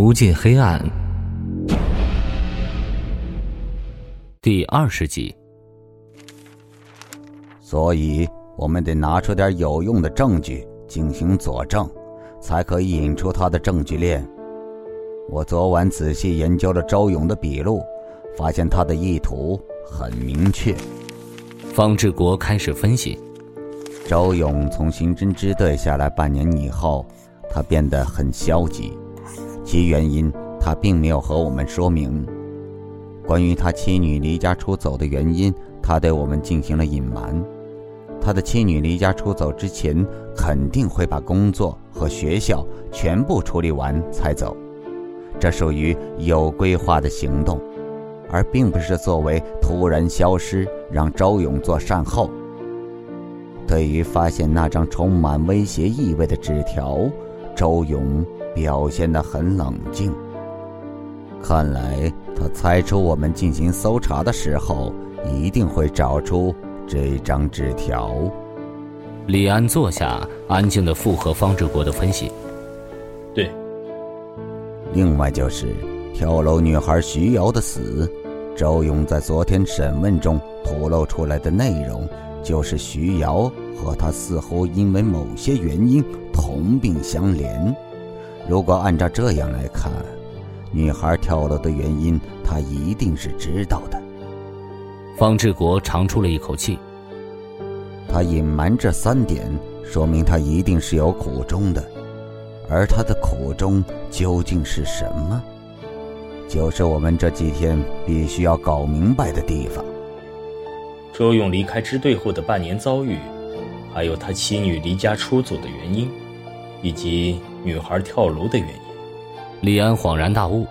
无尽黑暗，第二十集。所以，我们得拿出点有用的证据进行佐证，才可以引出他的证据链。我昨晚仔细研究了周勇的笔录，发现他的意图很明确。方志国开始分析：周勇从刑侦支队下来半年以后，他变得很消极。其原因，他并没有和我们说明。关于他妻女离家出走的原因，他对我们进行了隐瞒。他的妻女离家出走之前，肯定会把工作和学校全部处理完才走，这属于有规划的行动，而并不是作为突然消失让周勇做善后。对于发现那张充满威胁意味的纸条，周勇。表现得很冷静，看来他猜出我们进行搜查的时候一定会找出这张纸条。李安坐下，安静的附和方志国的分析。对。另外就是跳楼女孩徐瑶的死，周勇在昨天审问中吐露出来的内容，就是徐瑶和他似乎因为某些原因同病相怜。如果按照这样来看，女孩跳楼的原因，他一定是知道的。方志国长出了一口气。他隐瞒这三点，说明他一定是有苦衷的。而他的苦衷究竟是什么？就是我们这几天必须要搞明白的地方。周勇离开支队后的半年遭遇，还有他妻女离家出走的原因。以及女孩跳楼的原因，李安恍然大悟。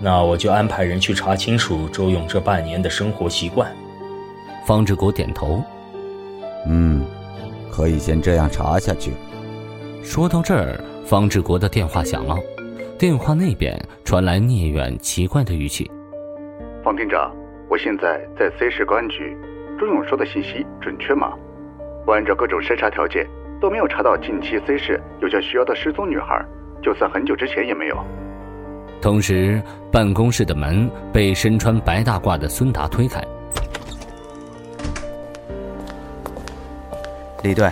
那我就安排人去查清楚周勇这半年的生活习惯。方志国点头。嗯，可以先这样查下去。说到这儿，方志国的电话响了。电话那边传来聂远奇怪的语气：“方厅长，我现在在 C 市公安局，周勇说的信息准确吗？我按照各种筛查条件。”都没有查到近期 C 市有叫徐瑶的失踪女孩，就算很久之前也没有。同时，办公室的门被身穿白大褂的孙达推开。李队，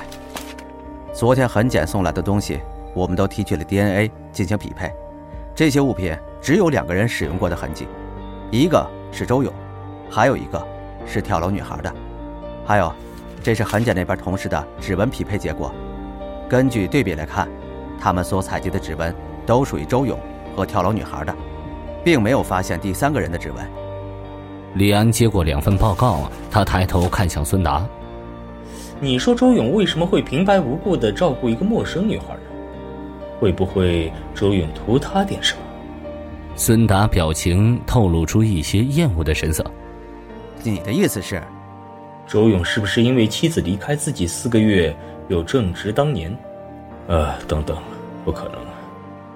昨天痕检送来的东西，我们都提取了 DNA 进行匹配，这些物品只有两个人使用过的痕迹，一个是周勇，还有一个是跳楼女孩的，还有。这是痕检那边同事的指纹匹配结果，根据对比来看，他们所采集的指纹都属于周勇和跳楼女孩的，并没有发现第三个人的指纹。李安接过两份报告，他抬头看向孙达：“你说周勇为什么会平白无故的照顾一个陌生女孩呢？会不会周勇图他点什么？”孙达表情透露出一些厌恶的神色：“你的意思是？”周勇是不是因为妻子离开自己四个月又正值当年？呃，等等，不可能。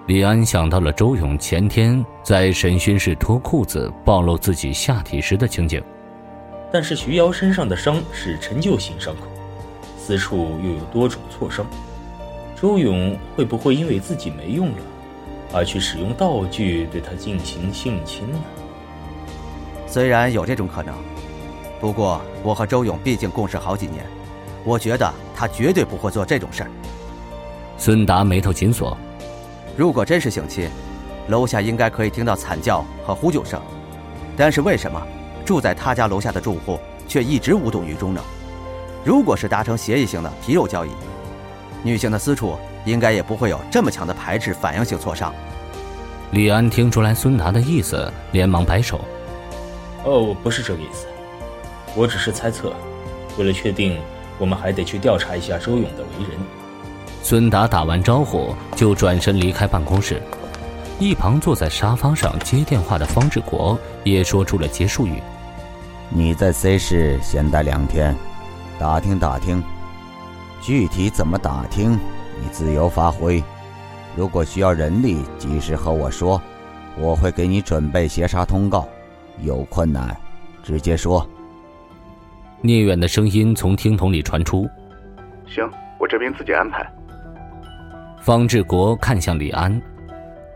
李安想到了周勇前天在审讯室脱裤子暴露自己下体时的情景。但是徐瑶身上的伤是陈旧型伤口，私处又有多种挫伤，周勇会不会因为自己没用了，而去使用道具对他进行性侵呢？虽然有这种可能。不过，我和周勇毕竟共事好几年，我觉得他绝对不会做这种事儿。孙达眉头紧锁，如果真是性侵，楼下应该可以听到惨叫和呼救声，但是为什么住在他家楼下的住户却一直无动于衷呢？如果是达成协议性的皮肉交易，女性的私处应该也不会有这么强的排斥反应性挫伤。李安听出来孙达的意思，连忙摆手：“哦，不是这个意思。”我只是猜测，为了确定，我们还得去调查一下周勇的为人。孙达打完招呼就转身离开办公室，一旁坐在沙发上接电话的方志国也说出了结束语：“你在 C 市先待两天，打听打听，具体怎么打听，你自由发挥。如果需要人力，及时和我说，我会给你准备协查通告。有困难，直接说。”聂远的声音从听筒里传出：“行，我这边自己安排。”方志国看向李安：“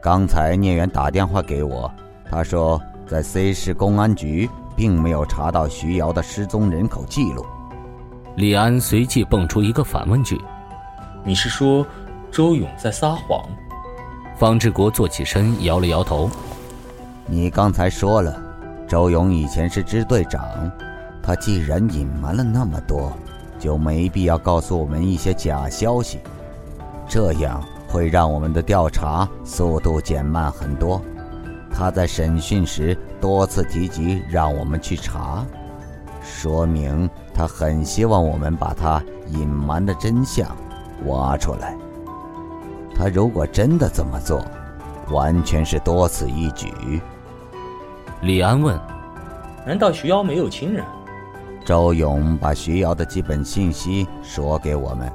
刚才聂远打电话给我，他说在 C 市公安局并没有查到徐瑶的失踪人口记录。李安随即蹦出一个反问句：“你是说周勇在撒谎？”方志国坐起身，摇了摇头：“你刚才说了，周勇以前是支队长，他既然隐瞒了那么多，就没必要告诉我们一些假消息，这样。”会让我们的调查速度减慢很多。他在审讯时多次提及让我们去查，说明他很希望我们把他隐瞒的真相挖出来。他如果真的这么做，完全是多此一举。李安问：“难道徐瑶没有亲人？”周勇把徐瑶的基本信息说给我们。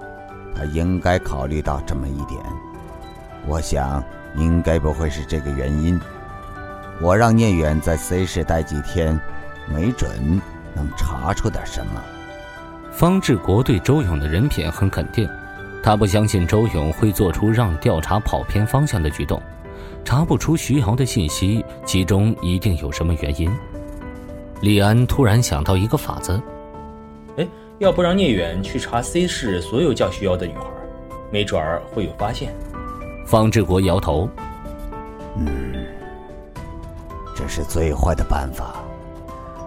他应该考虑到这么一点，我想应该不会是这个原因。我让聂远在 C 市待几天，没准能查出点什么。方志国对周勇的人品很肯定，他不相信周勇会做出让调查跑偏方向的举动。查不出徐瑶的信息，其中一定有什么原因。李安突然想到一个法子。哎要不让聂远去查 C 市所有叫徐瑶的女孩，没准儿会有发现。方志国摇头：“嗯，这是最坏的办法。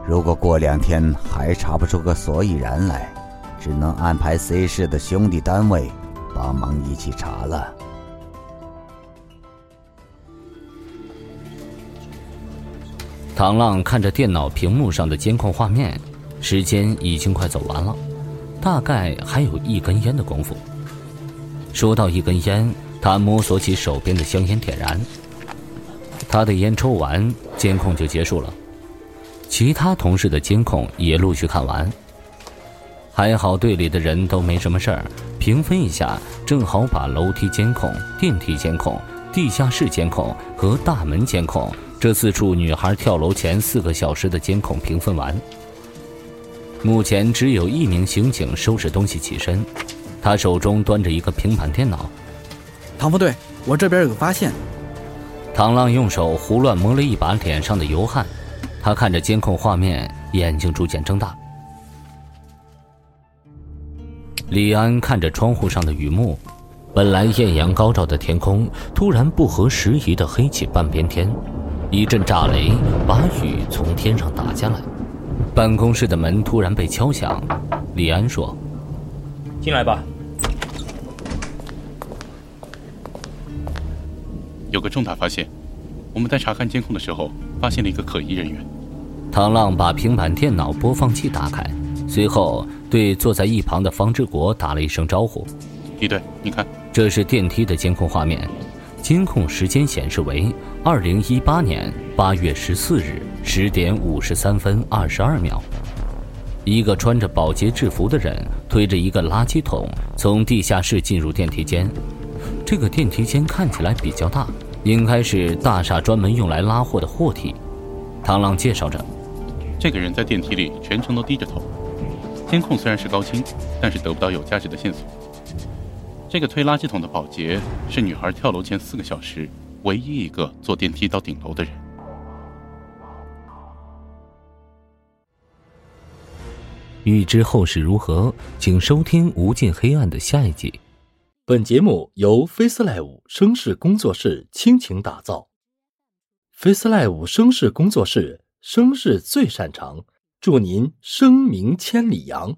如果过两天还查不出个所以然来，只能安排 C 市的兄弟单位帮忙一起查了。”唐浪看着电脑屏幕上的监控画面。时间已经快走完了，大概还有一根烟的功夫。说到一根烟，他摸索起手边的香烟，点燃。他的烟抽完，监控就结束了。其他同事的监控也陆续看完。还好队里的人都没什么事儿，平分一下，正好把楼梯监控、电梯监控、地下室监控和大门监控这四处女孩跳楼前四个小时的监控评分完。目前只有一名刑警收拾东西起身，他手中端着一个平板电脑。唐副队，我这边有个发现。唐浪用手胡乱摸了一把脸上的油汗，他看着监控画面，眼睛逐渐睁大。李安看着窗户上的雨幕，本来艳阳高照的天空，突然不合时宜的黑起半边天，一阵炸雷把雨从天上打下来。办公室的门突然被敲响，李安说：“进来吧。”有个重大发现，我们在查看监控的时候发现了一个可疑人员。唐浪把平板电脑播放器打开，随后对坐在一旁的方志国打了一声招呼：“李队，你看，这是电梯的监控画面。”监控时间显示为二零一八年八月十四日十点五十三分二十二秒。一个穿着保洁制服的人推着一个垃圾桶从地下室进入电梯间。这个电梯间看起来比较大，应该是大厦专门用来拉货的货梯。唐浪介绍着，这个人在电梯里全程都低着头。监控虽然是高清，但是得不到有价值的线索。这个推垃圾桶的保洁是女孩跳楼前四个小时唯一一个坐电梯到顶楼的人。欲知后事如何，请收听《无尽黑暗》的下一集。本节目由 FaceLive 声势工作室倾情打造，FaceLive 声势工作室声势最擅长，祝您声名千里扬。